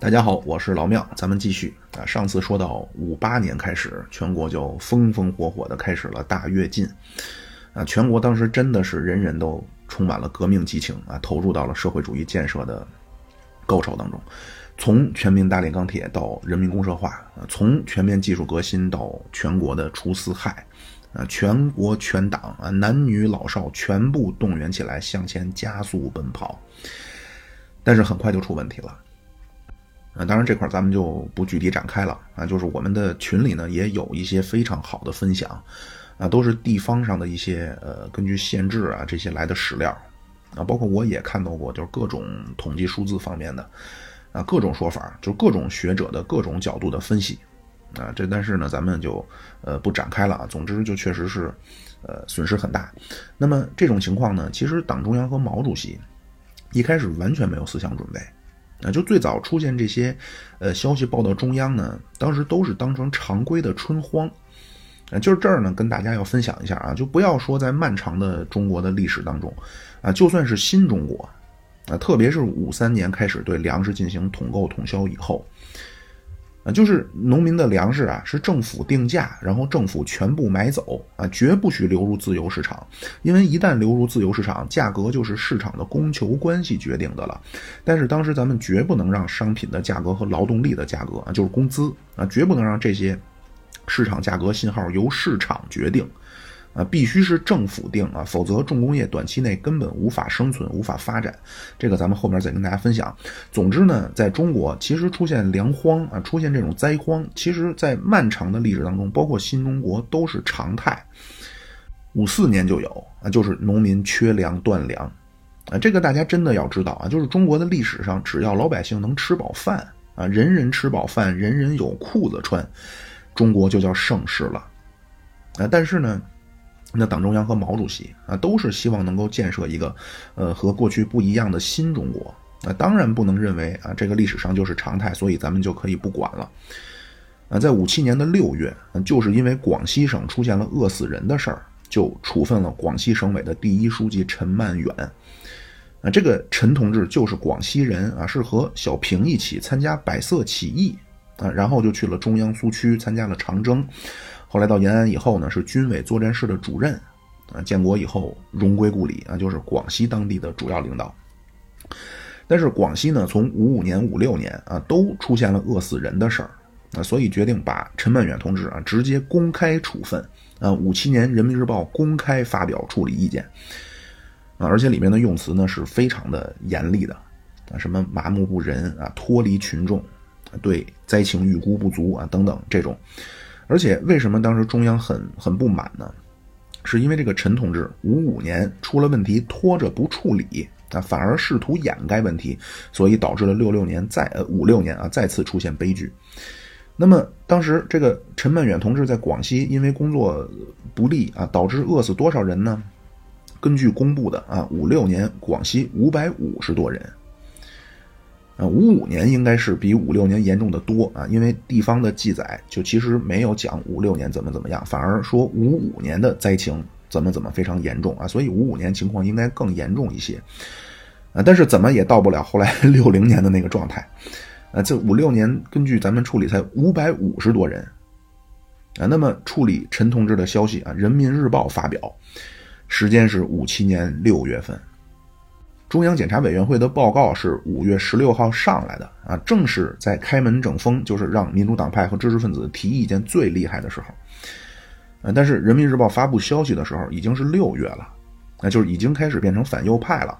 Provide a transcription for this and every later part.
大家好，我是老庙，咱们继续啊。上次说到五八年开始，全国就风风火火的开始了大跃进，啊，全国当时真的是人人都充满了革命激情啊，投入到了社会主义建设的高潮当中。从全民大炼钢铁到人民公社化，啊，从全面技术革新到全国的除四害，啊，全国全党啊，男女老少全部动员起来向前加速奔跑，但是很快就出问题了。啊，当然这块咱们就不具体展开了啊，就是我们的群里呢也有一些非常好的分享，啊，都是地方上的一些呃根据县志啊这些来的史料，啊，包括我也看到过，就是各种统计数字方面的，啊，各种说法，就各种学者的各种角度的分析，啊，这但是呢咱们就呃不展开了啊，总之就确实是呃损失很大。那么这种情况呢，其实党中央和毛主席一开始完全没有思想准备。啊，就最早出现这些，呃，消息报到中央呢，当时都是当成常规的春荒，啊，就是这儿呢，跟大家要分享一下啊，就不要说在漫长的中国的历史当中，啊，就算是新中国，啊，特别是五三年开始对粮食进行统购统销以后。啊，就是农民的粮食啊，是政府定价，然后政府全部买走啊，绝不许流入自由市场，因为一旦流入自由市场，价格就是市场的供求关系决定的了。但是当时咱们绝不能让商品的价格和劳动力的价格啊，就是工资啊，绝不能让这些市场价格信号由市场决定。啊，必须是政府定啊，否则重工业短期内根本无法生存、无法发展。这个咱们后面再跟大家分享。总之呢，在中国其实出现粮荒啊，出现这种灾荒，其实在漫长的历史当中，包括新中国都是常态。五四年就有啊，就是农民缺粮断粮啊，这个大家真的要知道啊，就是中国的历史上，只要老百姓能吃饱饭啊，人人吃饱饭，人人有裤子穿，中国就叫盛世了啊。但是呢。那党中央和毛主席啊，都是希望能够建设一个，呃，和过去不一样的新中国。那当然不能认为啊，这个历史上就是常态，所以咱们就可以不管了。啊，在五七年的六月，就是因为广西省出现了饿死人的事儿，就处分了广西省委的第一书记陈曼远。啊，这个陈同志就是广西人啊，是和小平一起参加百色起义啊，然后就去了中央苏区参加了长征。后来到延安以后呢，是军委作战室的主任，啊，建国以后荣归故里啊，就是广西当地的主要领导。但是广西呢，从五五年、五六年啊，都出现了饿死人的事儿啊，所以决定把陈曼远同志啊直接公开处分啊。五七年《人民日报》公开发表处理意见啊，而且里面的用词呢是非常的严厉的啊，什么麻木不仁啊，脱离群众，对灾情预估不足啊等等这种。而且为什么当时中央很很不满呢？是因为这个陈同志五五年出了问题，拖着不处理啊，反而试图掩盖问题，所以导致了六六年再呃五六年啊再次出现悲剧。那么当时这个陈曼远同志在广西因为工作不利啊，导致饿死多少人呢？根据公布的啊，五六年广西五百五十多人。呃，五五年应该是比五六年严重的多啊，因为地方的记载就其实没有讲五六年怎么怎么样，反而说五五年的灾情怎么怎么非常严重啊，所以五五年情况应该更严重一些，啊，但是怎么也到不了后来 六零年的那个状态，啊，这五六年根据咱们处理才五百五十多人，啊，那么处理陈同志的消息啊，《人民日报》发表，时间是五七年六月份。中央检查委员会的报告是五月十六号上来的啊，正是在开门整风，就是让民主党派和知识分子提意见最厉害的时候。呃，但是人民日报发布消息的时候已经是六月了，那就是已经开始变成反右派了。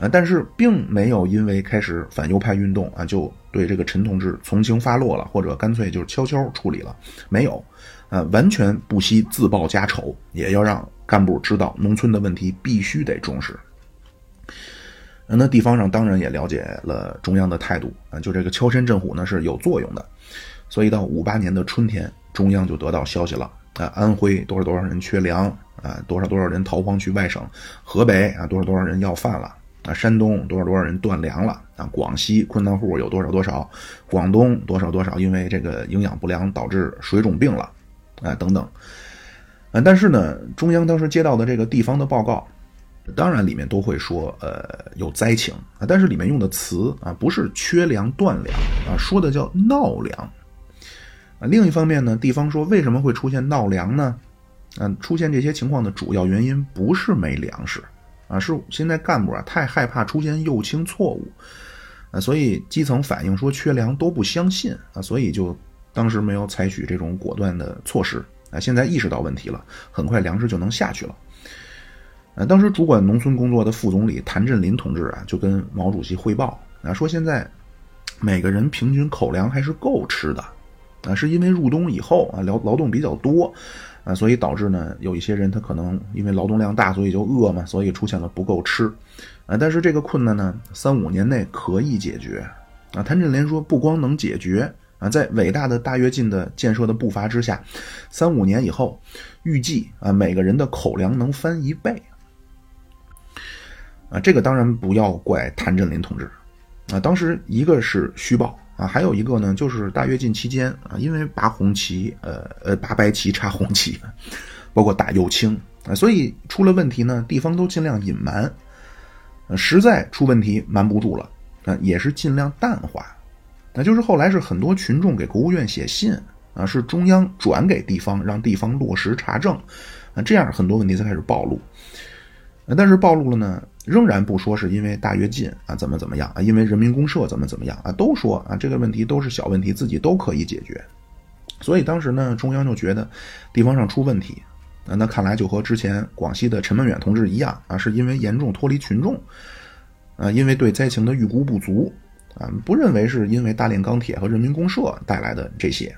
啊，但是并没有因为开始反右派运动啊，就对这个陈同志从轻发落了，或者干脆就是悄悄处理了，没有，啊，完全不惜自报家丑，也要让干部知道农村的问题必须得重视。那地方上当然也了解了中央的态度啊，就这个敲山震虎呢是有作用的，所以到五八年的春天，中央就得到消息了啊，安徽多少多少人缺粮啊，多少多少人逃荒去外省，河北啊多少多少人要饭了啊，山东多少多少人断粮了啊，广西困难户有多少多少，广东多少多少因为这个营养不良导致水肿病了啊等等，啊，但是呢，中央当时接到的这个地方的报告。当然里面都会说呃有灾情啊，但是里面用的词啊不是缺粮断粮啊，说的叫闹粮啊。另一方面呢，地方说为什么会出现闹粮呢？嗯，出现这些情况的主要原因不是没粮食啊，是现在干部啊太害怕出现右倾错误啊，所以基层反映说缺粮都不相信啊，所以就当时没有采取这种果断的措施啊。现在意识到问题了，很快粮食就能下去了。呃，当时主管农村工作的副总理谭震林同志啊，就跟毛主席汇报啊，说现在每个人平均口粮还是够吃的啊，是因为入冬以后啊，劳劳动比较多。啊，所以导致呢，有一些人他可能因为劳动量大，所以就饿嘛，所以出现了不够吃。啊，但是这个困难呢，三五年内可以解决。啊，谭震林说，不光能解决啊，在伟大的大跃进的建设的步伐之下，三五年以后，预计啊，每个人的口粮能翻一倍。啊，这个当然不要怪谭震林同志，啊，当时一个是虚报。啊，还有一个呢，就是大跃进期间啊，因为拔红旗，呃呃，拔白旗插红旗，包括打右倾啊，所以出了问题呢，地方都尽量隐瞒，实在出问题瞒不住了啊，也是尽量淡化。那就是后来是很多群众给国务院写信啊，是中央转给地方，让地方落实查证啊，这样很多问题才开始暴露。但是暴露了呢？仍然不说是因为大跃进啊，怎么怎么样啊？因为人民公社怎么怎么样啊？都说啊，这个问题都是小问题，自己都可以解决。所以当时呢，中央就觉得地方上出问题啊，那看来就和之前广西的陈文远同志一样啊，是因为严重脱离群众啊，因为对灾情的预估不足啊，不认为是因为大炼钢铁和人民公社带来的这些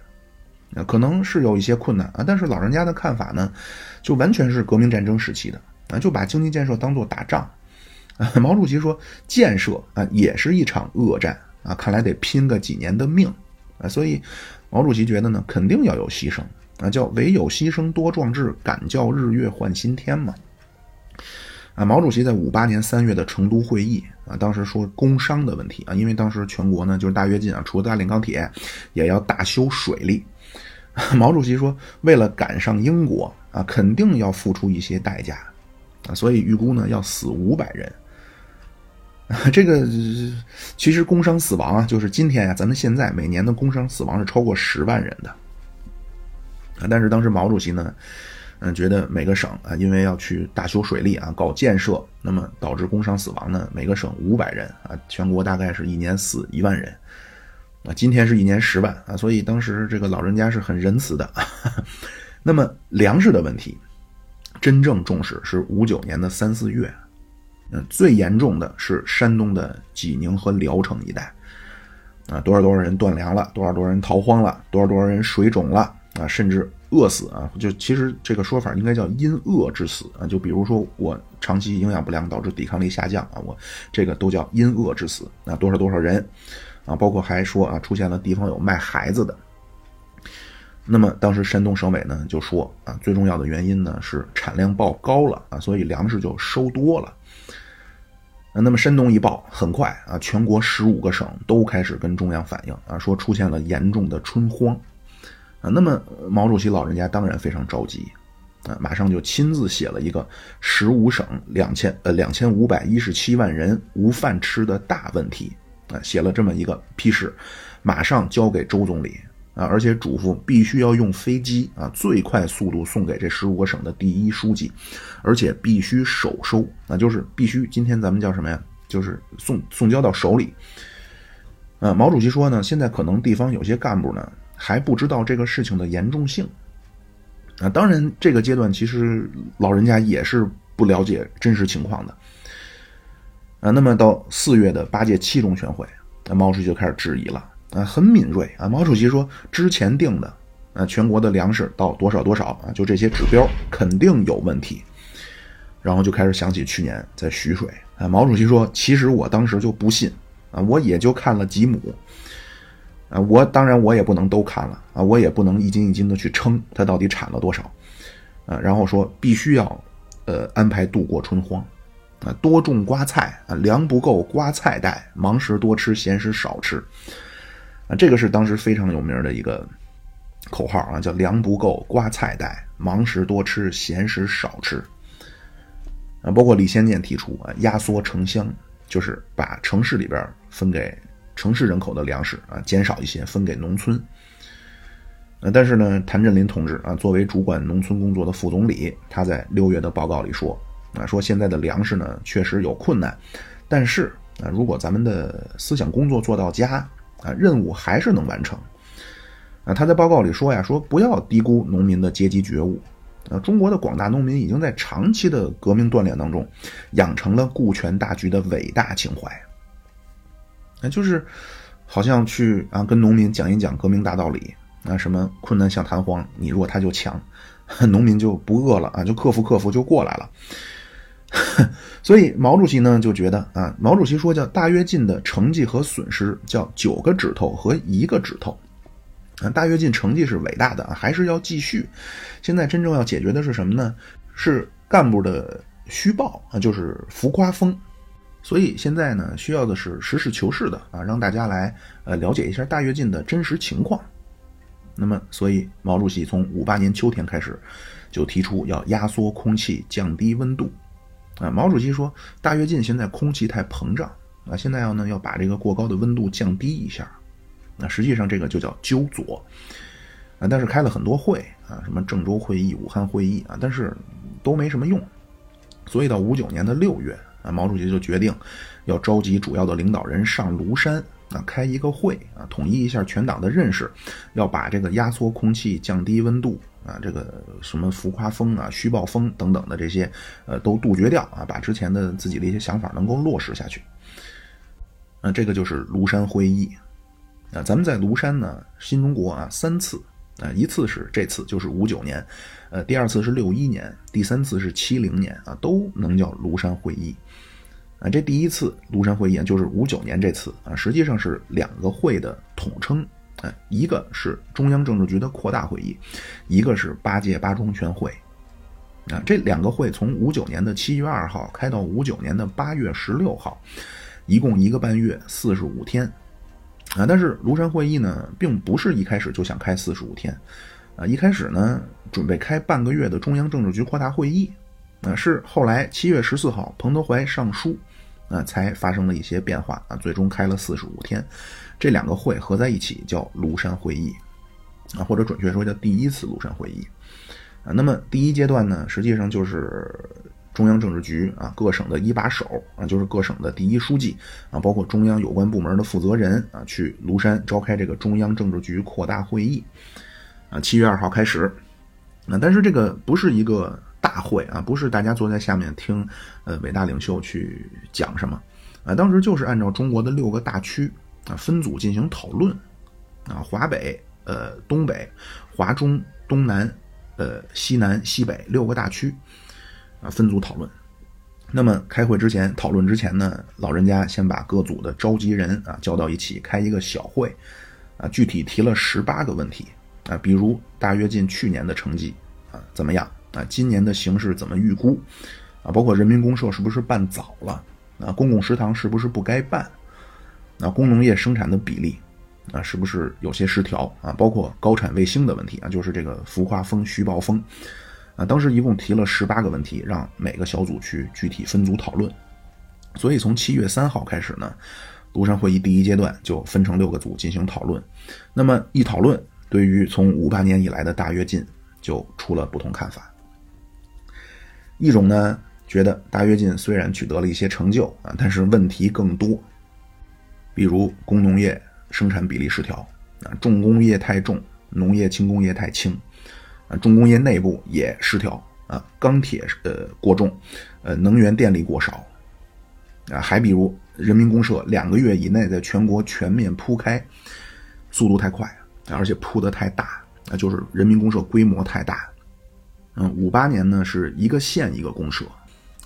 啊，可能是有一些困难啊，但是老人家的看法呢，就完全是革命战争时期的啊，就把经济建设当做打仗。啊毛主席说：“建设啊，也是一场恶战啊，看来得拼个几年的命啊。”所以，毛主席觉得呢，肯定要有牺牲啊，叫唯有牺牲多壮志，敢叫日月换新天嘛。啊，毛主席在五八年三月的成都会议啊，当时说工商的问题啊，因为当时全国呢就是大跃进啊，除了大炼钢铁，也要大修水利。毛主席说，为了赶上英国啊，肯定要付出一些代价啊，所以预估呢要死五百人。这个其实工伤死亡啊，就是今天啊，咱们现在每年的工伤死亡是超过十万人的啊。但是当时毛主席呢，嗯，觉得每个省啊，因为要去大修水利啊，搞建设，那么导致工伤死亡呢，每个省五百人啊，全国大概是一年死一万人啊。今天是一年十万啊，所以当时这个老人家是很仁慈的。那么粮食的问题，真正重视是五九年的三四月。嗯，最严重的是山东的济宁和聊城一带，啊，多少多少人断粮了，多少多少人逃荒了，多少多少人水肿了，啊，甚至饿死啊！就其实这个说法应该叫因饿致死啊！就比如说我长期营养不良导致抵抗力下降啊，我这个都叫因饿致死啊！多少多少人啊，包括还说啊，出现了地方有卖孩子的。那么当时山东省委呢就说啊，最重要的原因呢是产量报高了啊，所以粮食就收多了。那么山东一报，很快啊，全国十五个省都开始跟中央反映啊，说出现了严重的春荒啊。那么毛主席老人家当然非常着急啊，马上就亲自写了一个十五省两千呃两千五百一十七万人无饭吃的大问题啊，写了这么一个批示，马上交给周总理。啊，而且嘱咐必须要用飞机啊，最快速度送给这十五个省的第一书记，而且必须手收，那就是必须今天咱们叫什么呀？就是送送交到手里。呃，毛主席说呢，现在可能地方有些干部呢还不知道这个事情的严重性。啊，当然这个阶段其实老人家也是不了解真实情况的。啊，那么到四月的八届七中全会，那毛主席就开始质疑了。啊，很敏锐啊！毛主席说，之前定的啊，全国的粮食到多少多少啊，就这些指标肯定有问题。然后就开始想起去年在徐水啊，毛主席说，其实我当时就不信啊，我也就看了几亩啊，我当然我也不能都看了啊，我也不能一斤一斤的去称它到底产了多少啊。然后说必须要呃安排度过春荒啊，多种瓜菜啊，粮不够瓜菜带，忙时多吃，闲时少吃。啊，这个是当时非常有名的一个口号啊，叫“粮不够，瓜菜带；忙时多吃，闲时少吃。”啊，包括李先念提出啊，压缩城乡，就是把城市里边分给城市人口的粮食啊，减少一些分给农村。呃，但是呢，谭震林同志啊，作为主管农村工作的副总理，他在六月的报告里说啊，说现在的粮食呢确实有困难，但是啊，如果咱们的思想工作做到家啊，任务还是能完成。啊，他在报告里说呀，说不要低估农民的阶级觉悟。啊，中国的广大农民已经在长期的革命锻炼当中，养成了顾全大局的伟大情怀。那就是，好像去啊跟农民讲一讲革命大道理。啊，什么困难像弹簧，你弱他就强，农民就不饿了啊，就克服克服就过来了。所以毛主席呢就觉得啊，毛主席说叫大跃进的成绩和损失叫九个指头和一个指头。啊，大跃进成绩是伟大的啊，还是要继续。现在真正要解决的是什么呢？是干部的虚报啊，就是浮夸风。所以现在呢，需要的是实事求是的啊，让大家来呃了解一下大跃进的真实情况。那么，所以毛主席从五八年秋天开始，就提出要压缩空气，降低温度。啊，毛主席说，大跃进现在空气太膨胀啊，现在要呢要把这个过高的温度降低一下。那实际上这个就叫纠左啊，但是开了很多会啊，什么郑州会议、武汉会议啊，但是都没什么用。所以到五九年的六月啊，毛主席就决定要召集主要的领导人上庐山。啊，开一个会啊，统一一下全党的认识，要把这个压缩空气、降低温度啊，这个什么浮夸风啊、虚报风等等的这些，呃，都杜绝掉啊，把之前的自己的一些想法能够落实下去。啊，这个就是庐山会议啊。咱们在庐山呢，新中国啊三次啊，一次是这次就是五九年，呃，第二次是六一年，第三次是七零年啊，都能叫庐山会议。啊，这第一次庐山会议就是五九年这次啊，实际上是两个会的统称啊，一个是中央政治局的扩大会议，一个是八届八中全会啊。这两个会从五九年的七月二号开到五九年的八月十六号，一共一个半月，四十五天啊。但是庐山会议呢，并不是一开始就想开四十五天啊，一开始呢准备开半个月的中央政治局扩大会议啊，是后来七月十四号彭德怀上书。啊，才发生了一些变化啊，最终开了四十五天，这两个会合在一起叫庐山会议，啊，或者准确说叫第一次庐山会议，啊，那么第一阶段呢，实际上就是中央政治局啊，各省的一把手啊，就是各省的第一书记啊，包括中央有关部门的负责人啊，去庐山召开这个中央政治局扩大会议，啊，七月二号开始，啊，但是这个不是一个。大会啊，不是大家坐在下面听，呃，伟大领袖去讲什么，啊，当时就是按照中国的六个大区啊分组进行讨论，啊，华北、呃，东北、华中、东南、呃，西南、西北六个大区，啊，分组讨论。那么开会之前、讨论之前呢，老人家先把各组的召集人啊叫到一起开一个小会，啊，具体提了十八个问题啊，比如大跃进去年的成绩啊怎么样？啊，今年的形势怎么预估？啊，包括人民公社是不是办早了？啊，公共食堂是不是不该办？那，工农业生产的比例啊，是不是有些失调？啊，包括高产卫星的问题啊，就是这个浮夸风、虚报风。啊，当时一共提了十八个问题，让每个小组去具体分组讨论。所以从七月三号开始呢，庐山会议第一阶段就分成六个组进行讨论。那么一讨论，对于从五八年以来的大跃进就出了不同看法。一种呢，觉得大跃进虽然取得了一些成就啊，但是问题更多，比如工农业生产比例失调啊，重工业太重，农业轻工业太轻啊，重工业内部也失调啊，钢铁呃过重，呃能源电力过少啊，还比如人民公社两个月以内在全国全面铺开，速度太快，而且铺的太大啊，就是人民公社规模太大。嗯，五八年呢是一个县一个公社，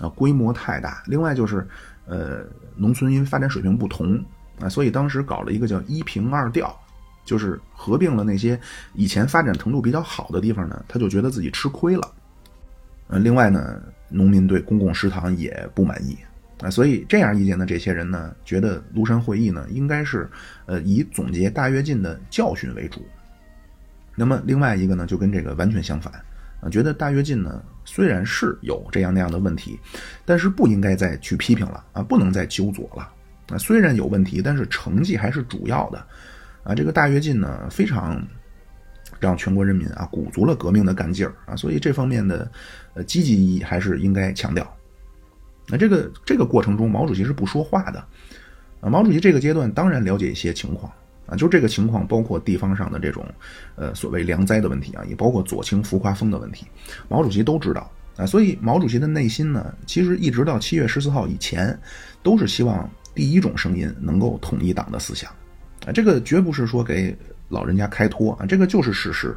啊，规模太大。另外就是，呃，农村因为发展水平不同啊，所以当时搞了一个叫一平二调，就是合并了那些以前发展程度比较好的地方呢，他就觉得自己吃亏了。呃，另外呢，农民对公共食堂也不满意啊，所以这样意见的这些人呢，觉得庐山会议呢应该是，呃，以总结大跃进的教训为主。那么另外一个呢，就跟这个完全相反。觉得大跃进呢虽然是有这样那样的问题，但是不应该再去批评了啊，不能再纠左了啊。虽然有问题，但是成绩还是主要的啊。这个大跃进呢，非常让全国人民啊鼓足了革命的干劲儿啊，所以这方面的呃积极意义还是应该强调。那这个这个过程中，毛主席是不说话的啊。毛主席这个阶段当然了解一些情况。啊，就这个情况，包括地方上的这种，呃，所谓粮灾的问题啊，也包括左倾浮夸风的问题，毛主席都知道啊。所以毛主席的内心呢，其实一直到七月十四号以前，都是希望第一种声音能够统一党的思想，啊，这个绝不是说给老人家开脱啊，这个就是事实，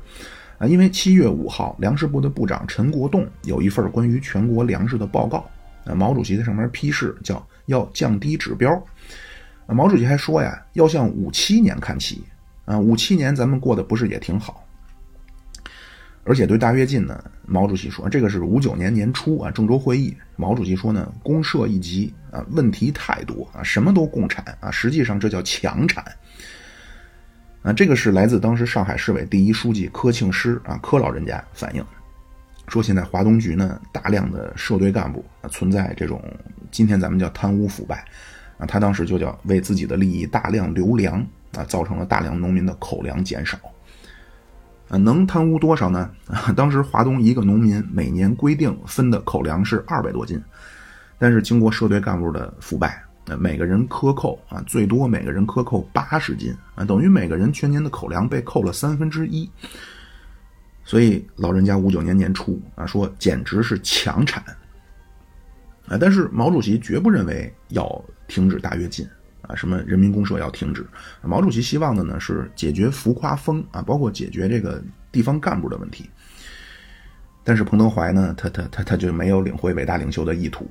啊，因为七月五号，粮食部的部长陈国栋有一份关于全国粮食的报告，啊，毛主席在上面批示，叫要降低指标。啊毛主席还说呀，要向五七年看齐啊！五七年咱们过得不是也挺好？而且对大跃进呢，毛主席说，这个是五九年年初啊，郑州会议，毛主席说呢，公社一级啊，问题太多啊，什么都共产啊，实际上这叫强产啊！这个是来自当时上海市委第一书记柯庆施啊，柯老人家反映，说现在华东局呢，大量的社队干部啊，存在这种今天咱们叫贪污腐败。啊，他当时就叫为自己的利益大量留粮啊，造成了大量农民的口粮减少。啊，能贪污多少呢？当时华东一个农民每年规定分的口粮是二百多斤，但是经过社队干部的腐败，啊，每个人克扣啊，最多每个人克扣八十斤啊，等于每个人全年的口粮被扣了三分之一。所以老人家五九年年初啊，说简直是强产。啊，但是毛主席绝不认为要停止大跃进啊，什么人民公社要停止。毛主席希望的呢是解决浮夸风啊，包括解决这个地方干部的问题。但是彭德怀呢，他他他他就没有领会伟大领袖的意图。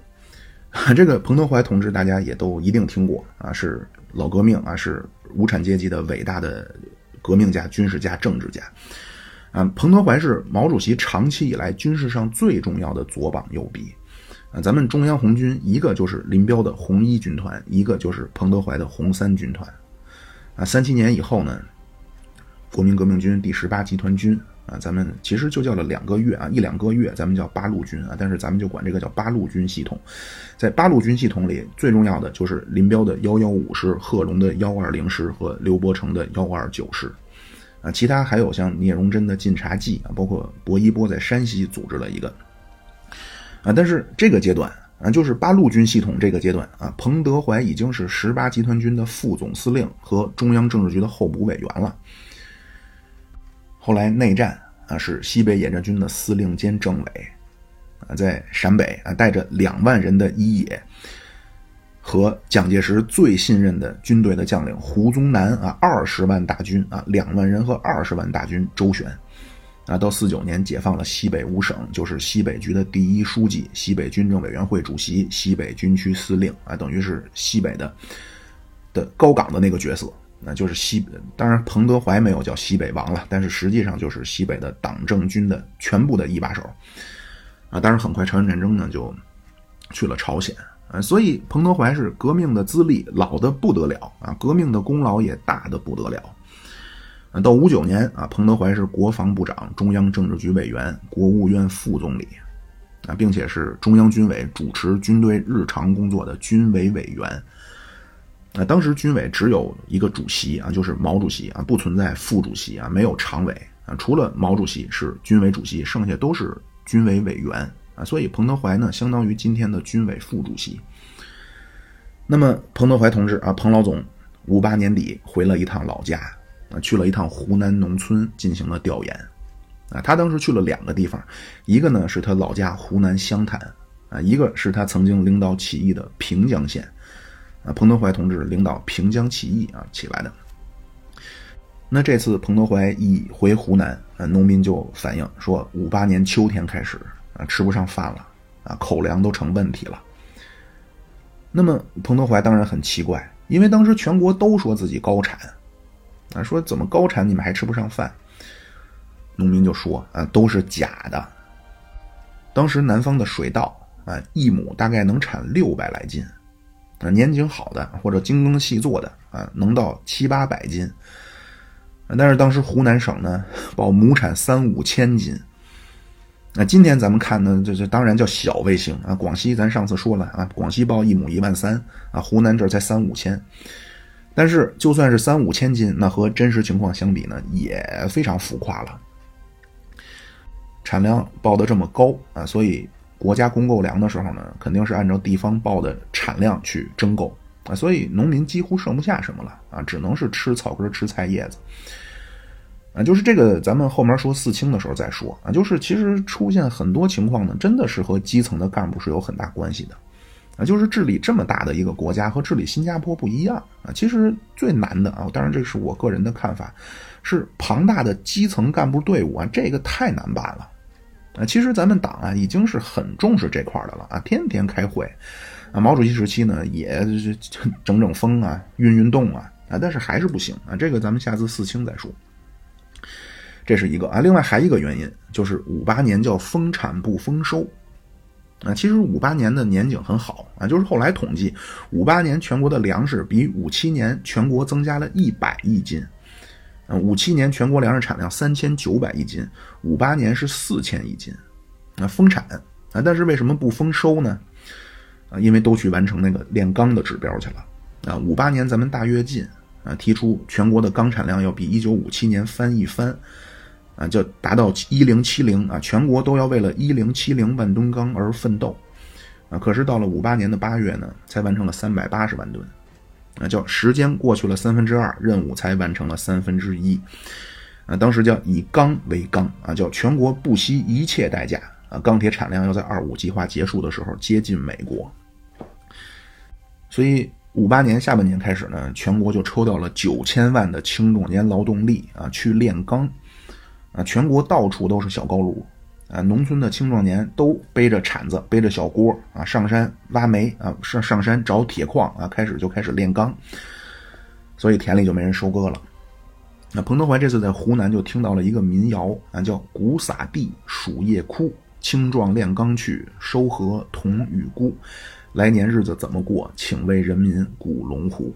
这个彭德怀同志大家也都一定听过啊，是老革命啊，是无产阶级的伟大的革命家、军事家、政治家啊。彭德怀是毛主席长期以来军事上最重要的左膀右臂。咱们中央红军一个就是林彪的红一军团，一个就是彭德怀的红三军团。啊，三七年以后呢，国民革命军第十八集团军啊，咱们其实就叫了两个月啊，一两个月，咱们叫八路军啊，但是咱们就管这个叫八路军系统。在八路军系统里，最重要的就是林彪的幺幺五师、贺龙的幺二零师和刘伯承的幺二九师。啊，其他还有像聂荣臻的晋察冀啊，包括薄一波在山西组织了一个。啊，但是这个阶段啊，就是八路军系统这个阶段啊，彭德怀已经是十八集团军的副总司令和中央政治局的候补委员了。后来内战啊，是西北野战军的司令兼政委啊，在陕北啊，带着两万人的一野和蒋介石最信任的军队的将领胡宗南啊，二十万大军啊，两万人和二十万大军周旋。啊，到四九年解放了西北五省，就是西北局的第一书记、西北军政委员会主席、西北军区司令啊，等于是西北的的高岗的那个角色，那就是西。当然，彭德怀没有叫西北王了，但是实际上就是西北的党政军的全部的一把手啊。当然，很快朝鲜战争呢就去了朝鲜啊，所以彭德怀是革命的资历老的不得了啊，革命的功劳也大的不得了。到五九年啊，彭德怀是国防部长、中央政治局委员、国务院副总理，啊，并且是中央军委主持军队日常工作的军委委员。啊，当时军委只有一个主席啊，就是毛主席啊，不存在副主席啊，没有常委啊，除了毛主席是军委主席，剩下都是军委委员啊。所以彭德怀呢，相当于今天的军委副主席。那么彭德怀同志啊，彭老总，五八年底回了一趟老家。啊，去了一趟湖南农村进行了调研，啊，他当时去了两个地方，一个呢是他老家湖南湘潭，啊，一个是他曾经领导起义的平江县，啊，彭德怀同志领导平江起义啊起来的。那这次彭德怀一回湖南，啊，农民就反映说，五八年秋天开始啊，吃不上饭了，啊，口粮都成问题了。那么彭德怀当然很奇怪，因为当时全国都说自己高产。啊，说怎么高产你们还吃不上饭？农民就说啊，都是假的。当时南方的水稻啊，一亩大概能产六百来斤，啊，年景好的或者精耕细作的啊，能到七八百斤。但是当时湖南省呢，报亩产三五千斤，那今天咱们看呢，这这当然叫小卫星啊。广西咱上次说了啊，广西报一亩一万三啊，湖南这才三五千。但是就算是三五千斤，那和真实情况相比呢，也非常浮夸了。产量报的这么高啊，所以国家供购粮的时候呢，肯定是按照地方报的产量去征购啊，所以农民几乎剩不下什么了啊，只能是吃草根、吃菜叶子。啊，就是这个，咱们后面说四清的时候再说啊。就是其实出现很多情况呢，真的是和基层的干部是有很大关系的，啊，就是治理这么大的一个国家和治理新加坡不一样啊。其实最难的啊，当然这是我个人的看法，是庞大的基层干部队伍啊，这个太难办了啊。其实咱们党啊已经是很重视这块的了啊，天天开会啊。毛主席时期呢也 整整风啊，运运动啊啊，但是还是不行啊。这个咱们下次四清再说。这是一个啊，另外还一个原因就是五八年叫丰产不丰收，啊，其实五八年的年景很好啊，就是后来统计，五八年全国的粮食比五七年全国增加了一百亿斤，啊，五七年全国粮食产量三千九百亿斤，五八年是四千亿斤，啊，丰产啊，但是为什么不丰收呢？啊，因为都去完成那个炼钢的指标去了，啊，五八年咱们大跃进啊，提出全国的钢产量要比一九五七年翻一番。啊，就达到一零七零啊，全国都要为了一零七零万吨钢而奋斗，啊，可是到了五八年的八月呢，才完成了三百八十万吨，啊，叫时间过去了三分之二，任务才完成了三分之一，啊，当时叫以钢为钢啊，叫全国不惜一切代价啊，钢铁产量要在二五计划结束的时候接近美国，所以五八年下半年开始呢，全国就抽调了九千万的青壮年劳动力啊去炼钢。啊，全国到处都是小高炉，啊，农村的青壮年都背着铲子，背着小锅，啊，上山挖煤，啊，上上山找铁矿，啊，开始就开始炼钢，所以田里就没人收割了。那彭德怀这次在湖南就听到了一个民谣，啊，叫“谷洒地，暑夜枯，青壮炼钢去，收禾同与孤，来年日子怎么过？请为人民鼓龙虎。”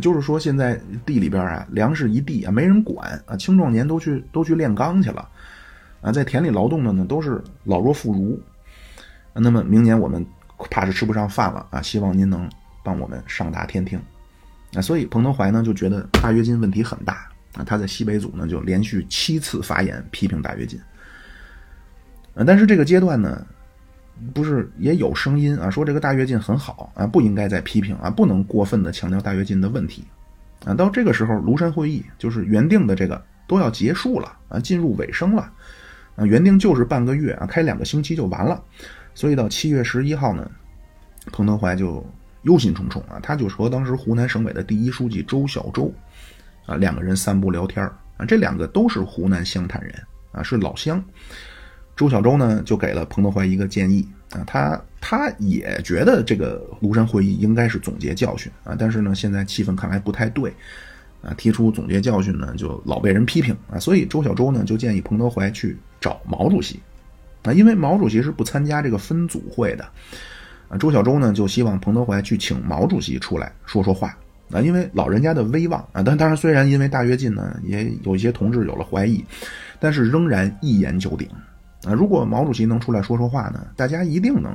就是说，现在地里边啊，粮食一地啊，没人管啊，青壮年都去都去炼钢去了，啊，在田里劳动的呢，都是老弱妇孺。那么明年我们怕是吃不上饭了啊，希望您能帮我们上达天听。啊，所以彭德怀呢就觉得大跃进问题很大啊，他在西北组呢就连续七次发言批评大跃进。啊，但是这个阶段呢。不是也有声音啊，说这个大跃进很好啊，不应该再批评啊，不能过分的强调大跃进的问题啊。到这个时候，庐山会议就是原定的这个都要结束了啊，进入尾声了啊，原定就是半个月啊，开两个星期就完了。所以到七月十一号呢，彭德怀就忧心忡忡啊，他就和当时湖南省委的第一书记周小舟啊两个人散步聊天啊，这两个都是湖南湘潭人啊，是老乡。周小舟呢，就给了彭德怀一个建议啊，他他也觉得这个庐山会议应该是总结教训啊，但是呢，现在气氛看来不太对啊，提出总结教训呢，就老被人批评啊，所以周小舟呢就建议彭德怀去找毛主席啊，因为毛主席是不参加这个分组会的啊，周小舟呢就希望彭德怀去请毛主席出来说说话啊，因为老人家的威望啊，但当然虽然因为大跃进呢，也有一些同志有了怀疑，但是仍然一言九鼎。啊，如果毛主席能出来说说话呢，大家一定能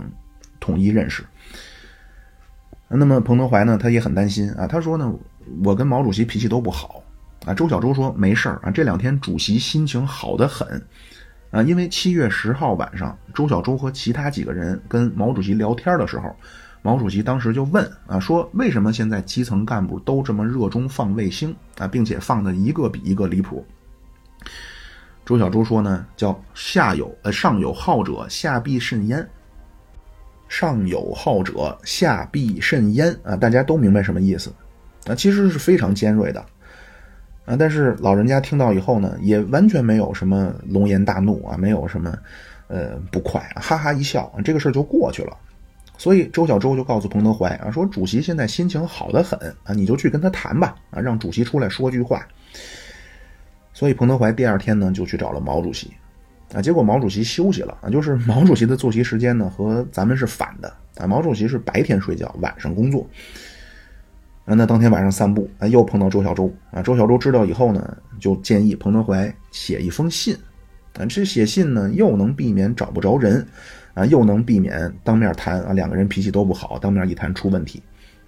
统一认识。那么彭德怀呢，他也很担心啊。他说呢，我跟毛主席脾气都不好啊。周小舟说没事儿啊，这两天主席心情好得很啊。因为七月十号晚上，周小舟和其他几个人跟毛主席聊天的时候，毛主席当时就问啊，说为什么现在基层干部都这么热衷放卫星啊，并且放的一个比一个离谱。周小舟说呢，叫下有呃上有好者，下必甚焉。上有好者，下必甚焉啊！大家都明白什么意思？啊，其实是非常尖锐的啊。但是老人家听到以后呢，也完全没有什么龙颜大怒啊，没有什么呃不快，哈哈一笑，这个事儿就过去了。所以周小舟就告诉彭德怀啊，说主席现在心情好得很啊，你就去跟他谈吧啊，让主席出来说句话。所以彭德怀第二天呢就去找了毛主席，啊，结果毛主席休息了啊，就是毛主席的作息时间呢和咱们是反的啊，毛主席是白天睡觉，晚上工作。啊，那当天晚上散步啊，又碰到周小舟啊，周小舟知道以后呢，就建议彭德怀写一封信，啊，这写信呢又能避免找不着人，啊，又能避免当面谈啊，两个人脾气都不好，当面一谈出问题，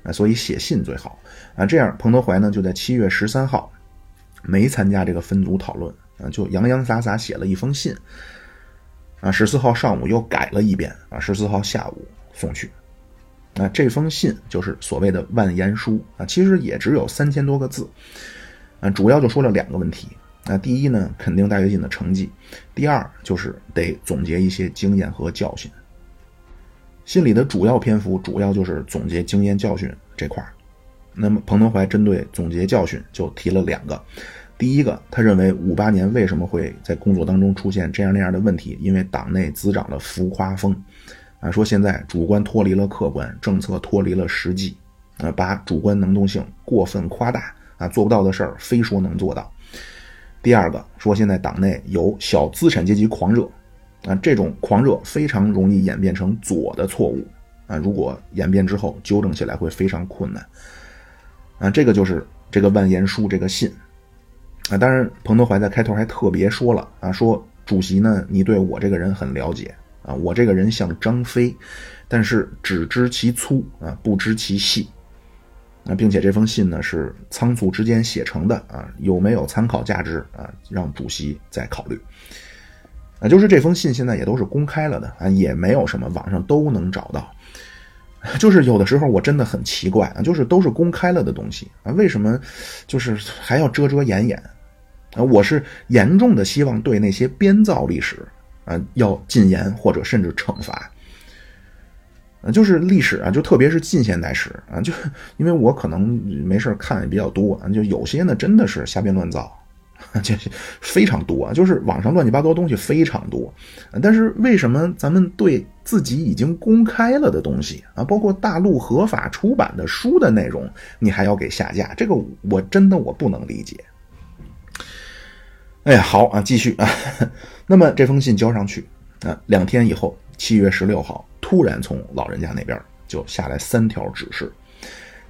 啊，所以写信最好啊。这样，彭德怀呢就在七月十三号没参加这个分组讨论啊，就洋洋洒洒写了一封信，啊，十四号上午又改了一遍啊，十四号下午送去。那这封信就是所谓的万言书啊，其实也只有三千多个字，啊，主要就说了两个问题。那第一呢，肯定大跃进的成绩；第二就是得总结一些经验和教训。信里的主要篇幅主要就是总结经验教训这块儿那么彭德怀针对总结教训就提了两个，第一个，他认为五八年为什么会在工作当中出现这样那样的问题，因为党内滋长了浮夸风。啊，说现在主观脱离了客观，政策脱离了实际，啊，把主观能动性过分夸大，啊，做不到的事儿非说能做到。第二个说，现在党内有小资产阶级狂热，啊，这种狂热非常容易演变成左的错误，啊，如果演变之后纠正起来会非常困难。啊，这个就是这个万言书这个信，啊，当然彭德怀在开头还特别说了，啊，说主席呢，你对我这个人很了解。啊，我这个人像张飞，但是只知其粗啊，不知其细。啊，并且这封信呢是仓促之间写成的啊，有没有参考价值啊？让主席再考虑。啊，就是这封信现在也都是公开了的啊，也没有什么网上都能找到。就是有的时候我真的很奇怪啊，就是都是公开了的东西啊，为什么就是还要遮遮掩掩？啊，我是严重的希望对那些编造历史。啊，要禁言或者甚至惩罚。啊，就是历史啊，就特别是近现代史啊，就因为我可能没事看也比较多啊，就有些呢真的是瞎编乱造，就非常多啊，就是网上乱七八糟东西非常多。但是为什么咱们对自己已经公开了的东西啊，包括大陆合法出版的书的内容，你还要给下架？这个我真的我不能理解。哎呀，好啊，继续啊。那么这封信交上去啊，两天以后，七月十六号，突然从老人家那边就下来三条指示：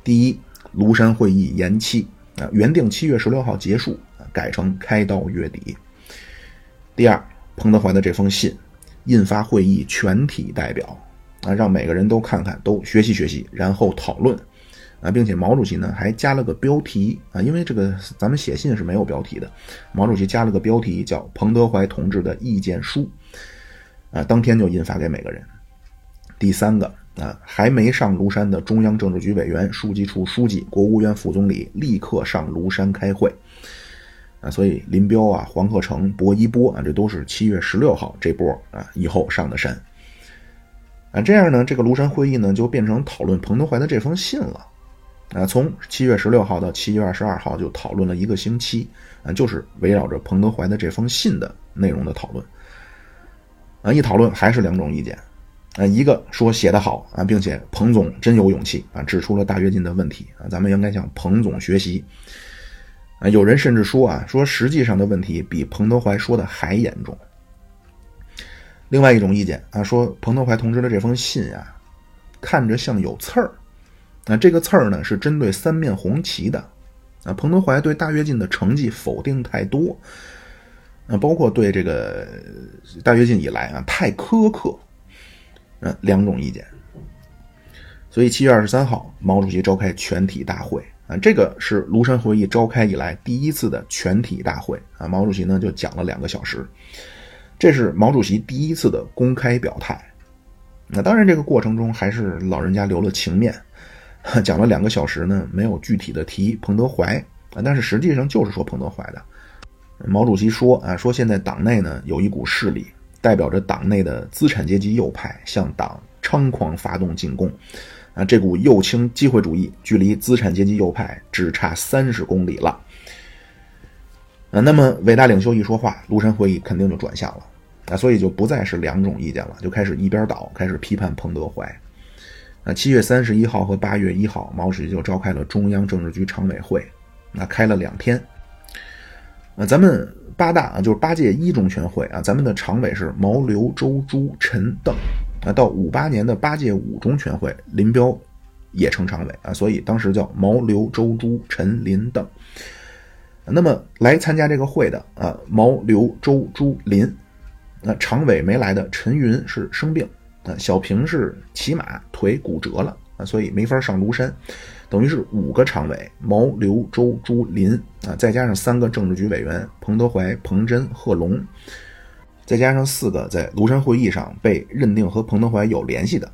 第一，庐山会议延期啊，原定七月十六号结束，改成开到月底；第二，彭德怀的这封信印发会议全体代表啊，让每个人都看看，都学习学习，然后讨论。啊，并且毛主席呢还加了个标题啊，因为这个咱们写信是没有标题的，毛主席加了个标题叫《彭德怀同志的意见书》，啊，当天就印发给每个人。第三个啊，还没上庐山的中央政治局委员、书记处书记、国务院副总理立刻上庐山开会，啊，所以林彪啊、黄克诚、薄一波啊，这都是七月十六号这波啊以后上的山，啊，这样呢，这个庐山会议呢就变成讨论彭德怀的这封信了。啊，从七月十六号到七月二十二号就讨论了一个星期，啊，就是围绕着彭德怀的这封信的内容的讨论。啊，一讨论还是两种意见，啊，一个说写得好啊，并且彭总真有勇气啊，指出了大跃进的问题啊，咱们应该向彭总学习。啊，有人甚至说啊，说实际上的问题比彭德怀说的还严重。另外一种意见啊，说彭德怀同志的这封信啊，看着像有刺儿。那这个刺儿呢，是针对三面红旗的，啊，彭德怀对大跃进的成绩否定太多，啊，包括对这个大跃进以来啊太苛刻，嗯，两种意见。所以七月二十三号，毛主席召开全体大会，啊，这个是庐山会议召开以来第一次的全体大会，啊，毛主席呢就讲了两个小时，这是毛主席第一次的公开表态。那当然，这个过程中还是老人家留了情面。讲了两个小时呢，没有具体的提彭德怀啊，但是实际上就是说彭德怀的。毛主席说啊，说现在党内呢有一股势力，代表着党内的资产阶级右派向党猖狂发动进攻，啊，这股右倾机会主义距离资产阶级右派只差三十公里了。啊，那么伟大领袖一说话，庐山会议肯定就转向了啊，所以就不再是两种意见了，就开始一边倒，开始批判彭德怀。那七月三十一号和八月一号，毛主席就召开了中央政治局常委会，那开了两天。那咱们八大啊，就是八届一中全会啊，咱们的常委是毛、刘、周、朱、陈、邓。啊，到五八年的八届五中全会，林彪也成常委啊，所以当时叫毛、刘、周、朱、陈、林、邓。那么来参加这个会的啊，毛、刘、周、朱、林那常委没来的陈云是生病，啊，小平是骑马腿骨折了啊，所以没法上庐山，等于是五个常委：毛、刘、周、朱、林啊，再加上三个政治局委员：彭德怀、彭真、贺龙，再加上四个在庐山会议上被认定和彭德怀有联系的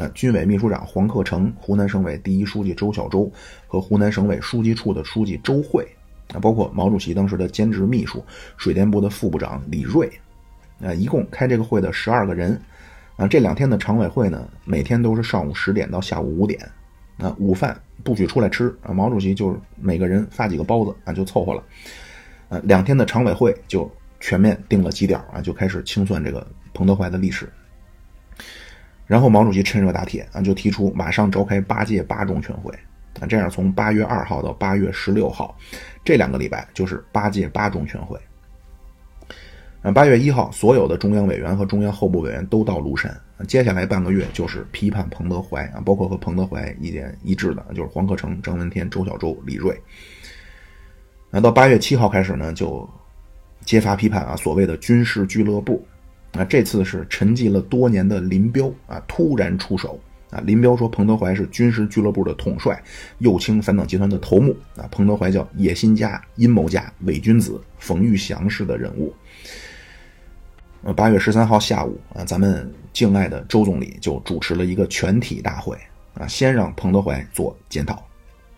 啊，军委秘书长黄克诚、湖南省委第一书记周小舟和湖南省委书记处的书记周慧啊，包括毛主席当时的兼职秘书、水电部的副部长李锐。啊，一共开这个会的十二个人，啊，这两天的常委会呢，每天都是上午十点到下午五点，啊，午饭不许出来吃，啊，毛主席就是每个人发几个包子，啊，就凑合了，啊，两天的常委会就全面定了基调，啊，就开始清算这个彭德怀的历史，然后毛主席趁热打铁，啊，就提出马上召开八届八中全会，啊，这样从八月二号到八月十六号，这两个礼拜就是八届八中全会。啊，八月一号，所有的中央委员和中央候补委员都到庐山。接下来半个月就是批判彭德怀啊，包括和彭德怀意见一致的，就是黄克诚、张闻天、周小舟、李锐。那到八月七号开始呢，就揭发批判啊，所谓的军事俱乐部。啊，这次是沉寂了多年的林彪啊，突然出手啊。林彪说彭德怀是军事俱乐部的统帅，右倾反党集团的头目啊。彭德怀叫野心家、阴谋家、伪君子、冯玉祥式的人物。呃，八月十三号下午啊，咱们敬爱的周总理就主持了一个全体大会啊，先让彭德怀做检讨。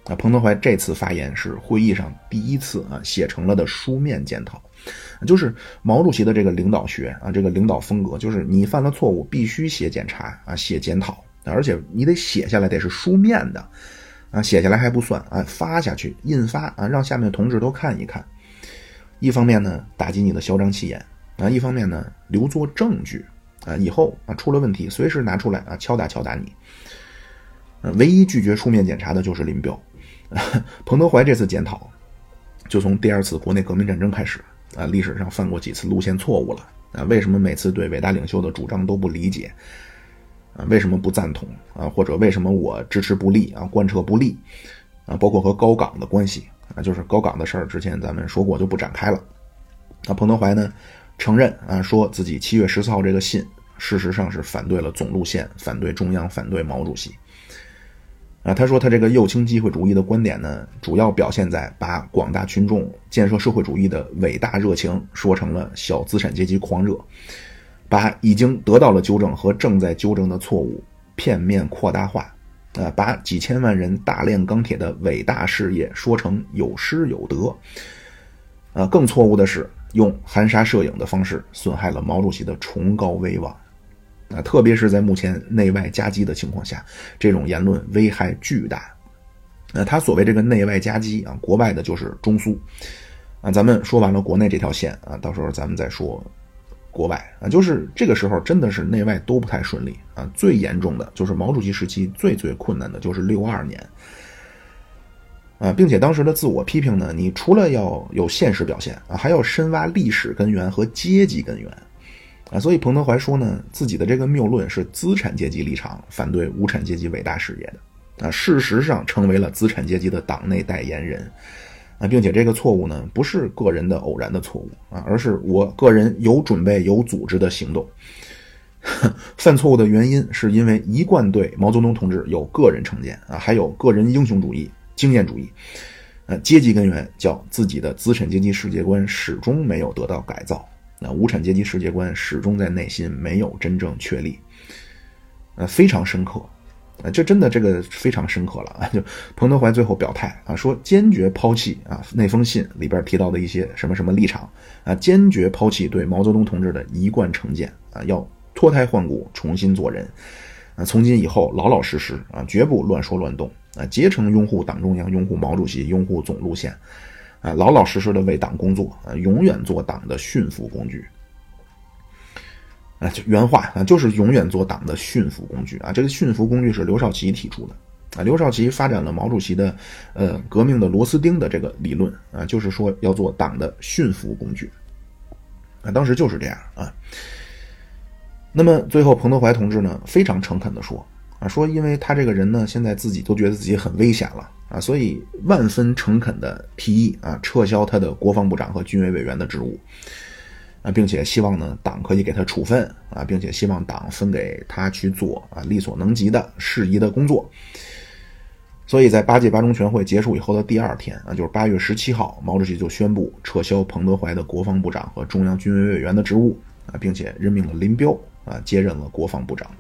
啊，彭德怀这次发言是会议上第一次啊写成了的书面检讨，就是毛主席的这个领导学啊，这个领导风格，就是你犯了错误必须写检查啊，写检讨，而且你得写下来，得是书面的啊，写下来还不算啊，发下去印发啊，让下面的同志都看一看。一方面呢，打击你的嚣张气焰。啊，一方面呢，留作证据，啊，以后啊出了问题，随时拿出来啊敲打敲打你。唯一拒绝书面检查的就是林彪。彭德怀这次检讨，就从第二次国内革命战争开始啊，历史上犯过几次路线错误了啊？为什么每次对伟大领袖的主张都不理解？啊，为什么不赞同？啊，或者为什么我支持不力啊，贯彻不力？啊，包括和高岗的关系啊，就是高岗的事儿，之前咱们说过就不展开了。那彭德怀呢？承认啊，说自己七月十四号这个信，事实上是反对了总路线，反对中央，反对毛主席。啊，他说他这个右倾机会主义的观点呢，主要表现在把广大群众建设社会主义的伟大热情说成了小资产阶级狂热，把已经得到了纠正和正在纠正的错误片面扩大化，啊，把几千万人大炼钢铁的伟大事业说成有失有得。啊，更错误的是。用含沙射影的方式损害了毛主席的崇高威望，啊，特别是在目前内外夹击的情况下，这种言论危害巨大。那他所谓这个内外夹击啊，国外的就是中苏，啊，咱们说完了国内这条线啊，到时候咱们再说国外啊，就是这个时候真的是内外都不太顺利啊，最严重的就是毛主席时期最最困难的就是六二年。啊，并且当时的自我批评呢，你除了要有现实表现啊，还要深挖历史根源和阶级根源，啊，所以彭德怀说呢，自己的这个谬论是资产阶级立场反对无产阶级伟大事业的，啊，事实上成为了资产阶级的党内代言人，啊，并且这个错误呢，不是个人的偶然的错误啊，而是我个人有准备、有组织的行动，犯错误的原因是因为一贯对毛泽东同志有个人成见啊，还有个人英雄主义。经验主义，呃，阶级根源叫自己的资产阶级世界观始终没有得到改造，那无产阶级世界观始终在内心没有真正确立，呃，非常深刻，啊，这真的这个非常深刻了啊！就彭德怀最后表态啊，说坚决抛弃啊那封信里边提到的一些什么什么立场啊，坚决抛弃对毛泽东同志的一贯成见啊，要脱胎换骨，重新做人，啊，从今以后老老实实啊，绝不乱说乱动。啊，竭诚拥护党中央，拥护毛主席，拥护总路线，啊，老老实实的为党工作，啊，永远做党的驯服工具。啊，就原话啊，就是永远做党的驯服工具啊。这个驯服工具是刘少奇提出的啊。刘少奇发展了毛主席的呃革命的螺丝钉的这个理论啊，就是说要做党的驯服工具。啊，当时就是这样啊。那么最后，彭德怀同志呢，非常诚恳的说。啊，说因为他这个人呢，现在自己都觉得自己很危险了啊，所以万分诚恳的提议啊，撤销他的国防部长和军委委员的职务。啊，并且希望呢党可以给他处分啊，并且希望党分给他去做啊力所能及的适宜的工作。所以在八届八中全会结束以后的第二天啊，就是八月十七号，毛主席就宣布撤销彭德怀的国防部长和中央军委委员的职务啊，并且任命了林彪啊接任了国防部长。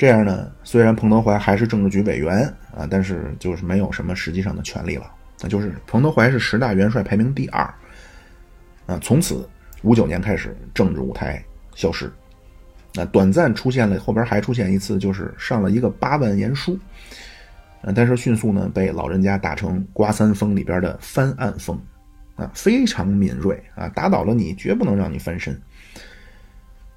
这样呢，虽然彭德怀还是政治局委员啊，但是就是没有什么实际上的权利了。那就是彭德怀是十大元帅排名第二啊，从此五九年开始政治舞台消失。那短暂出现了，后边还出现一次，就是上了一个八万言书，啊，但是迅速呢被老人家打成刮三风里边的翻案风，啊，非常敏锐啊，打倒了你绝不能让你翻身。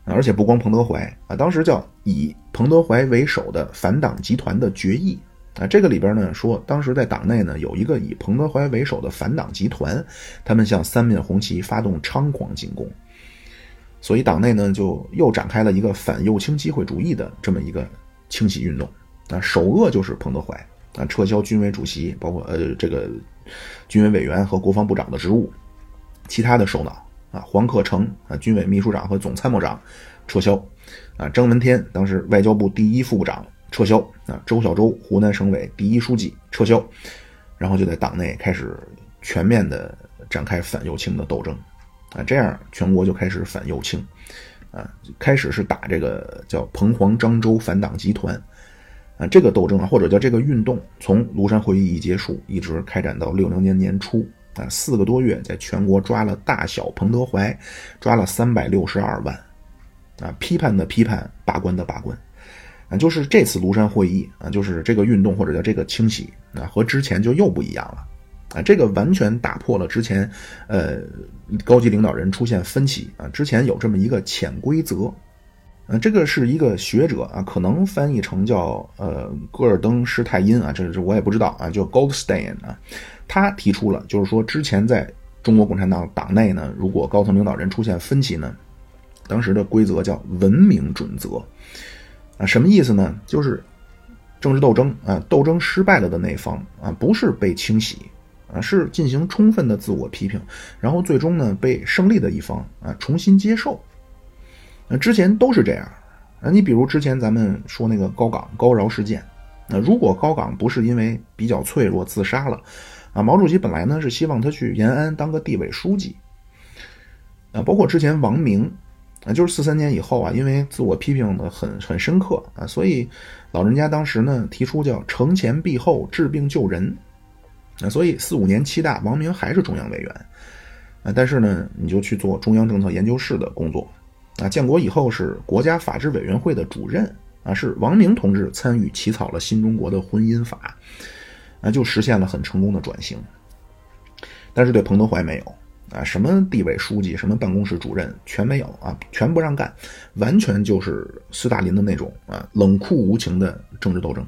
而且不光彭德怀啊，当时叫以彭德怀为首的反党集团的决议啊，这个里边呢说，当时在党内呢有一个以彭德怀为首的反党集团，他们向三面红旗发动猖狂进攻，所以党内呢就又展开了一个反右倾机会主义的这么一个清洗运动啊，首恶就是彭德怀啊，撤销军委主席，包括呃这个军委委员和国防部长的职务，其他的首脑。啊，黄克诚啊，军委秘书长和总参谋长撤销；啊，张闻天当时外交部第一副部长撤销；啊，周小舟湖南省委第一书记撤销，然后就在党内开始全面的展开反右倾的斗争。啊，这样全国就开始反右倾。啊，开始是打这个叫彭黄漳州反党集团。啊，这个斗争啊，或者叫这个运动，从庐山会议一结束，一直开展到六零年年初。啊，四个多月，在全国抓了大小彭德怀，抓了三百六十二万，啊，批判的批判，罢官的罢官，啊，就是这次庐山会议啊，就是这个运动或者叫这个清洗啊，和之前就又不一样了，啊，这个完全打破了之前，呃，高级领导人出现分歧啊，之前有这么一个潜规则，啊，这个是一个学者啊，可能翻译成叫呃戈尔登施泰因啊，这这我也不知道啊，叫 Goldstein 啊。他提出了，就是说，之前在中国共产党党内呢，如果高层领导人出现分歧呢，当时的规则叫文明准则，啊，什么意思呢？就是政治斗争啊，斗争失败了的那方啊，不是被清洗啊，是进行充分的自我批评，然后最终呢，被胜利的一方啊重新接受。之前都是这样啊，你比如之前咱们说那个高岗高饶事件，那如果高岗不是因为比较脆弱自杀了。啊，毛主席本来呢是希望他去延安当个地委书记，啊，包括之前王明，啊，就是四三年以后啊，因为自我批评的很很深刻啊，所以老人家当时呢提出叫承前避后治病救人，啊，所以四五年七大，王明还是中央委员，啊，但是呢你就去做中央政策研究室的工作，啊，建国以后是国家法制委员会的主任，啊，是王明同志参与起草了新中国的婚姻法。啊就实现了很成功的转型，但是对彭德怀没有啊，什么地委书记、什么办公室主任全没有啊，全不让干，完全就是斯大林的那种啊冷酷无情的政治斗争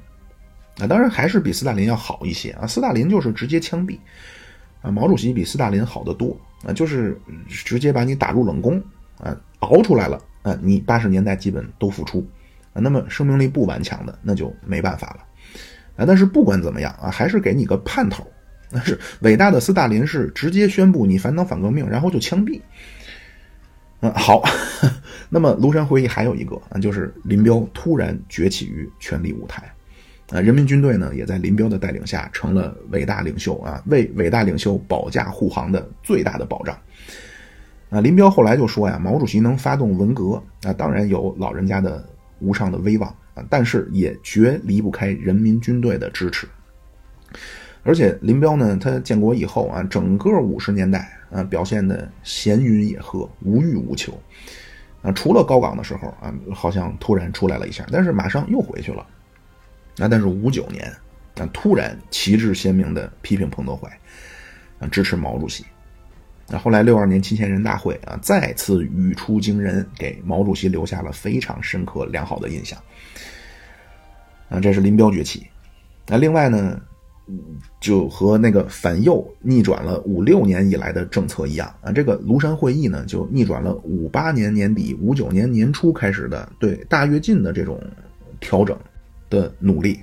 啊，当然还是比斯大林要好一些啊，斯大林就是直接枪毙啊，毛主席比斯大林好得多啊，就是直接把你打入冷宫啊，熬出来了啊，你八十年代基本都复出啊，那么生命力不顽强的那就没办法了。啊，但是不管怎么样啊，还是给你个盼头。那是伟大的斯大林是直接宣布你反党反革命，然后就枪毙。嗯，好。那么庐山会议还有一个啊，就是林彪突然崛起于权力舞台。啊，人民军队呢也在林彪的带领下成了伟大领袖啊，为伟大领袖保驾护航的最大的保障。啊，林彪后来就说呀，毛主席能发动文革啊，当然有老人家的无上的威望。啊，但是也绝离不开人民军队的支持。而且林彪呢，他建国以后啊，整个五十年代啊，表现的闲云野鹤，无欲无求。啊，除了高岗的时候啊，好像突然出来了一下，但是马上又回去了。啊，但是五九年啊，突然旗帜鲜明的批评彭德怀，啊，支持毛主席。那后来六二年七千人大会啊，再次语出惊人，给毛主席留下了非常深刻良好的印象。啊，这是林彪崛起。那另外呢，就和那个反右逆转了五六年以来的政策一样啊，这个庐山会议呢，就逆转了五八年年底、五九年年初开始的对大跃进的这种调整的努力。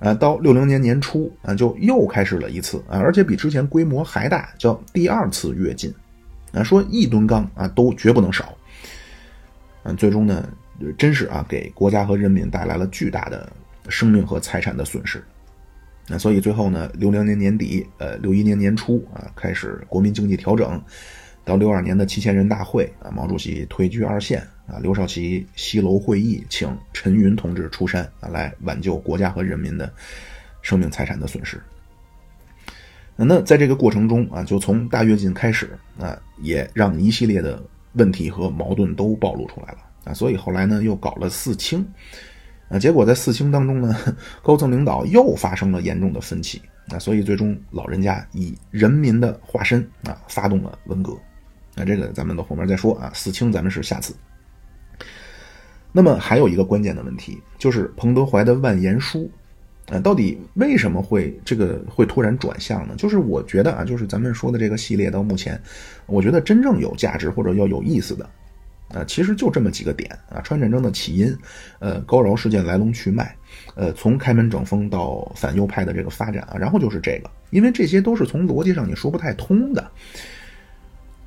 啊，到六零年年初啊，就又开始了一次啊，而且比之前规模还大，叫第二次跃进。啊，说一吨钢啊都绝不能少。嗯，最终呢，真是啊给国家和人民带来了巨大的生命和财产的损失。那所以最后呢，六零年年底，呃，六一年年初啊，开始国民经济调整，到六二年的七千人大会啊，毛主席退居二线啊，刘少奇西楼会议，请陈云同志出山啊，来挽救国家和人民的生命财产的损失。那在这个过程中啊，就从大跃进开始啊，也让一系列的问题和矛盾都暴露出来了啊，所以后来呢，又搞了四清。啊，结果在四清当中呢，高层领导又发生了严重的分歧啊，所以最终老人家以人民的化身啊，发动了文革。那这个咱们到后面再说啊，四清咱们是下次。那么还有一个关键的问题，就是彭德怀的万言书啊，到底为什么会这个会突然转向呢？就是我觉得啊，就是咱们说的这个系列到目前，我觉得真正有价值或者要有意思的。啊，其实就这么几个点啊，川战争的起因，呃，高饶事件来龙去脉，呃，从开门整风到反右派的这个发展啊，然后就是这个，因为这些都是从逻辑上你说不太通的。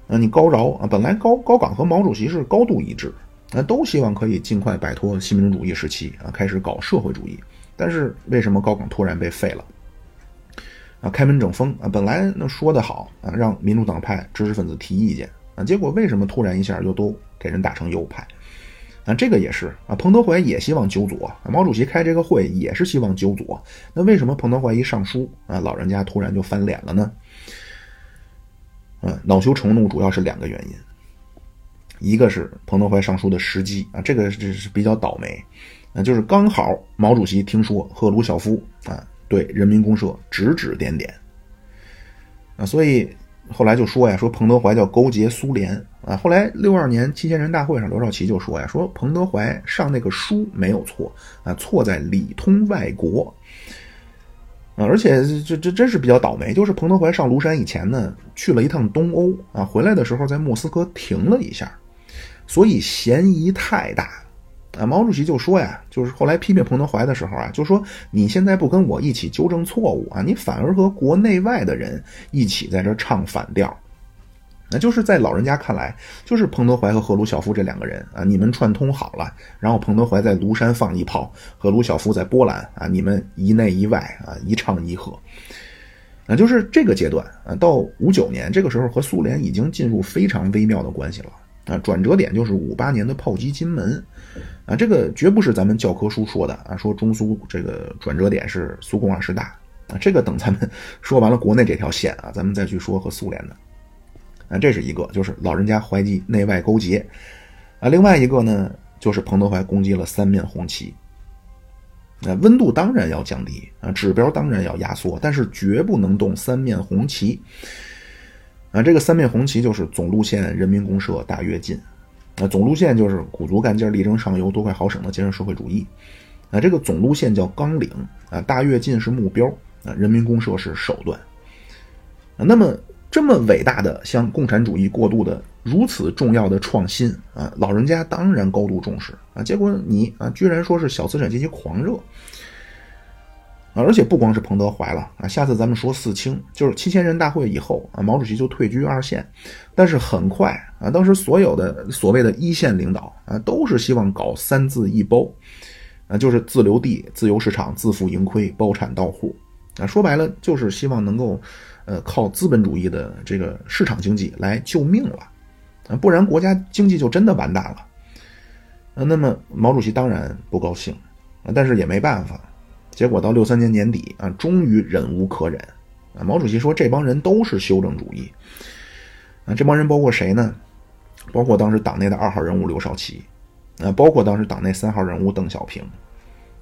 啊，你高饶啊，本来高高岗和毛主席是高度一致，那，都希望可以尽快摆脱新民主主义时期啊，开始搞社会主义，但是为什么高岗突然被废了？啊，开门整风啊，本来那说的好啊，让民主党派知识分子提意见啊，结果为什么突然一下又都？给人打成右派，啊，这个也是啊。彭德怀也希望纠左，毛主席开这个会也是希望纠左。那为什么彭德怀一上书啊，老人家突然就翻脸了呢？嗯，恼羞成怒主要是两个原因，一个是彭德怀上书的时机啊，这个是是比较倒霉，啊，就是刚好毛主席听说赫鲁晓夫啊对人民公社指指点点，啊，所以。后来就说呀，说彭德怀叫勾结苏联啊。后来六二年七千人大会上，刘少奇就说呀，说彭德怀上那个书没有错啊，错在里通外国啊。而且这这真是比较倒霉，就是彭德怀上庐山以前呢，去了一趟东欧啊，回来的时候在莫斯科停了一下，所以嫌疑太大。啊，毛主席就说呀，就是后来批评彭德怀的时候啊，就说你现在不跟我一起纠正错误啊，你反而和国内外的人一起在这唱反调。那就是在老人家看来，就是彭德怀和赫鲁晓夫这两个人啊，你们串通好了，然后彭德怀在庐山放一炮，赫鲁晓夫在波兰啊，你们一内一外啊，一唱一和。那，就是这个阶段啊，到五九年这个时候，和苏联已经进入非常微妙的关系了。啊，转折点就是五八年的炮击金门，啊，这个绝不是咱们教科书说的啊，说中苏这个转折点是苏共二十大啊，这个等咱们 说完了国内这条线啊，咱们再去说和苏联的，啊，这是一个，就是老人家怀疑内外勾结，啊，另外一个呢，就是彭德怀攻击了三面红旗，那温度当然要降低啊，指标当然要压缩，但是绝不能动三面红旗。啊，这个三面红旗就是总路线人民公社大跃进，啊，总路线就是鼓足干劲力争上游多快好省的建设社会主义，啊，这个总路线叫纲领，啊，大跃进是目标，啊，人民公社是手段，啊，那么这么伟大的向共产主义过渡的如此重要的创新，啊，老人家当然高度重视，啊，结果你啊，居然说是小资产阶级狂热。而且不光是彭德怀了啊，下次咱们说四清，就是七千人大会以后啊，毛主席就退居二线，但是很快啊，当时所有的所谓的一线领导啊，都是希望搞三自一包，啊，就是自留地、自由市场、自负盈亏、包产到户，啊，说白了就是希望能够，呃，靠资本主义的这个市场经济来救命了，啊，不然国家经济就真的完蛋了，啊，那么毛主席当然不高兴，啊，但是也没办法。结果到六三年年底啊，终于忍无可忍啊！毛主席说：“这帮人都是修正主义啊！这帮人包括谁呢？包括当时党内的二号人物刘少奇啊，包括当时党内三号人物邓小平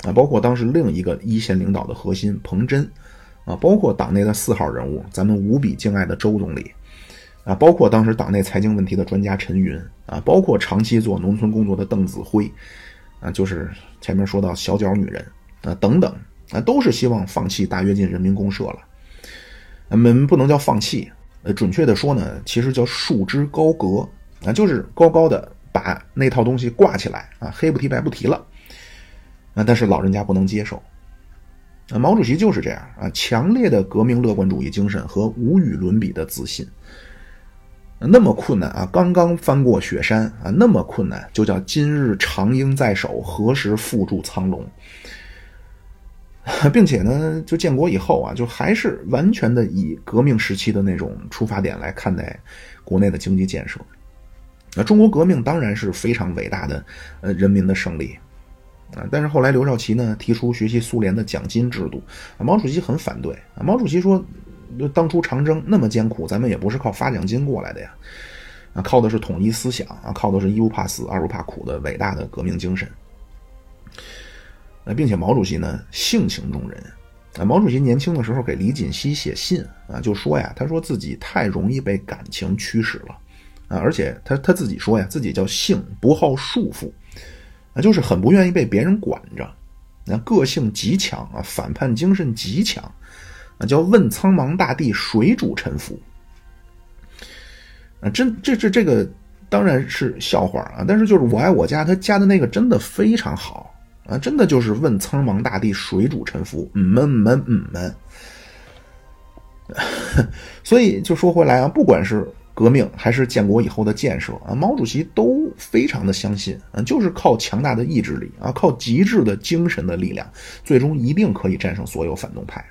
啊，包括当时另一个一线领导的核心彭真啊，包括党内的四号人物咱们无比敬爱的周总理啊，包括当时党内财经问题的专家陈云啊，包括长期做农村工作的邓子恢啊，就是前面说到小脚女人。”啊，等等，啊，都是希望放弃大跃进人民公社了。我们不能叫放弃，呃，准确的说呢，其实叫束之高阁啊，就是高高的把那套东西挂起来啊，黑不提白不提了。啊，但是老人家不能接受。啊，毛主席就是这样啊，强烈的革命乐观主义精神和无与伦比的自信。那么困难啊，刚刚翻过雪山啊，那么困难，就叫今日长缨在手，何时缚住苍龙？并且呢，就建国以后啊，就还是完全的以革命时期的那种出发点来看待国内的经济建设。那中国革命当然是非常伟大的，呃，人民的胜利啊。但是后来刘少奇呢提出学习苏联的奖金制度，毛主席很反对啊。毛主席说。当初长征那么艰苦，咱们也不是靠发奖金过来的呀，啊，靠的是统一思想啊，靠的是一不怕死二不怕苦的伟大的革命精神。那并且毛主席呢性情中人，啊，毛主席年轻的时候给李锦熙写信啊，就说呀，他说自己太容易被感情驱使了，啊，而且他他自己说呀，自己叫性不好束缚，啊，就是很不愿意被别人管着，那个性极强啊，反叛精神极强。啊，叫问苍茫大地，谁主沉浮？啊，真这这这个当然是笑话啊，但是就是我爱我家，他加的那个真的非常好啊，真的就是问苍茫大地，谁主沉浮？嗯们们嗯们。所以就说回来啊，不管是革命还是建国以后的建设啊，毛主席都非常的相信啊，就是靠强大的意志力啊，靠极致的精神的力量，最终一定可以战胜所有反动派。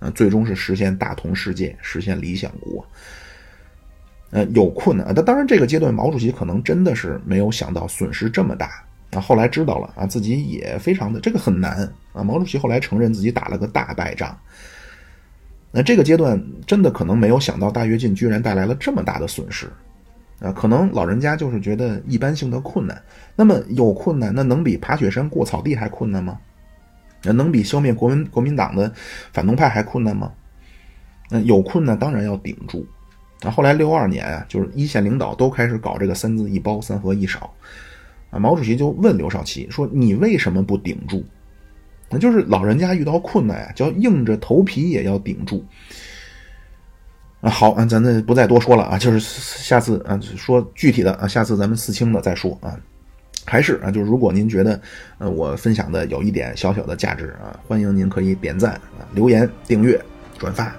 啊最终是实现大同世界，实现理想国。呃，有困难，但当然这个阶段毛主席可能真的是没有想到损失这么大啊。后来知道了啊，自己也非常的这个很难啊。毛主席后来承认自己打了个大败仗。那这个阶段真的可能没有想到大跃进居然带来了这么大的损失啊。可能老人家就是觉得一般性的困难。那么有困难，那能比爬雪山过草地还困难吗？那能比消灭国民国民党的反动派还困难吗？那有困难当然要顶住。啊，后来六二年啊，就是一线领导都开始搞这个三字一包三合一少，啊，毛主席就问刘少奇说：“你为什么不顶住？”那就是老人家遇到困难啊，就硬着头皮也要顶住。啊，好啊，咱这不再多说了啊，就是下次啊说具体的啊，下次咱们四清的再说啊。还是啊，就是如果您觉得，呃，我分享的有一点小小的价值啊，欢迎您可以点赞啊、留言、订阅、转发，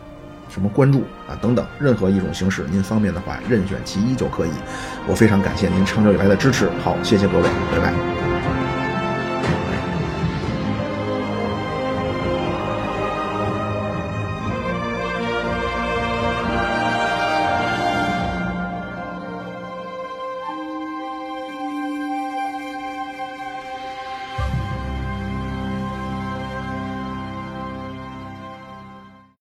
什么关注啊等等，任何一种形式您方便的话，任选其一就可以。我非常感谢您长久以来的支持，好，谢谢各位，拜拜。